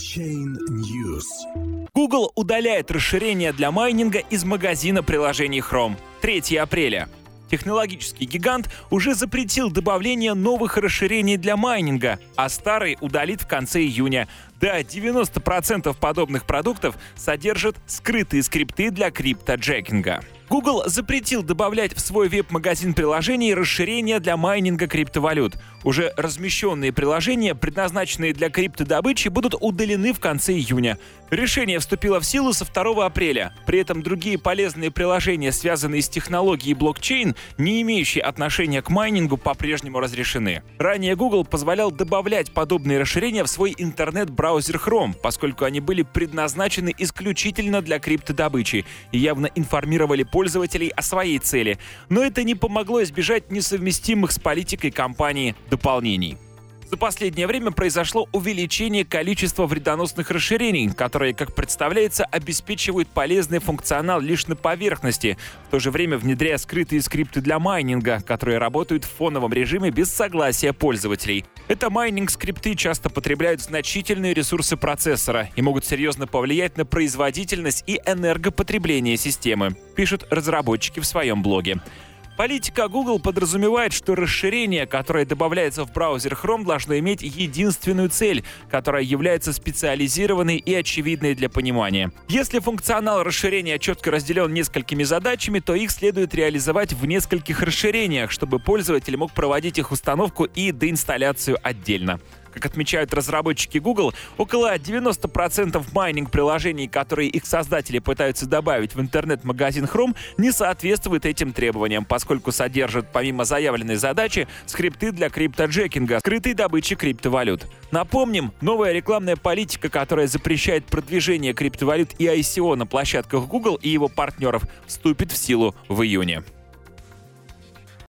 Блокчейн News. Google удаляет расширение для майнинга из магазина приложений Chrome. 3 апреля. Технологический гигант уже запретил добавление новых расширений для майнинга, а старые удалит в конце июня. Да, 90% подобных продуктов содержат скрытые скрипты для криптоджекинга. Google запретил добавлять в свой веб-магазин приложений расширения для майнинга криптовалют. Уже размещенные приложения, предназначенные для криптодобычи, будут удалены в конце июня. Решение вступило в силу со 2 апреля. При этом другие полезные приложения, связанные с технологией блокчейн, не имеющие отношения к майнингу, по-прежнему разрешены. Ранее Google позволял добавлять подобные расширения в свой интернет-браузер Chrome, поскольку они были предназначены исключительно для криптодобычи и явно информировали пользователей пользователей о своей цели, но это не помогло избежать несовместимых с политикой компании дополнений. За последнее время произошло увеличение количества вредоносных расширений, которые, как представляется, обеспечивают полезный функционал лишь на поверхности, в то же время внедряя скрытые скрипты для майнинга, которые работают в фоновом режиме без согласия пользователей. Это майнинг-скрипты часто потребляют значительные ресурсы процессора и могут серьезно повлиять на производительность и энергопотребление системы, пишут разработчики в своем блоге. Политика Google подразумевает, что расширение, которое добавляется в браузер Chrome, должно иметь единственную цель, которая является специализированной и очевидной для понимания. Если функционал расширения четко разделен несколькими задачами, то их следует реализовать в нескольких расширениях, чтобы пользователь мог проводить их установку и доинсталляцию отдельно. Как отмечают разработчики Google, около 90% майнинг-приложений, которые их создатели пытаются добавить в интернет-магазин Chrome, не соответствуют этим требованиям, поскольку содержат, помимо заявленной задачи, скрипты для криптоджекинга, скрытой добычи криптовалют. Напомним, новая рекламная политика, которая запрещает продвижение криптовалют и ICO на площадках Google и его партнеров, вступит в силу в июне.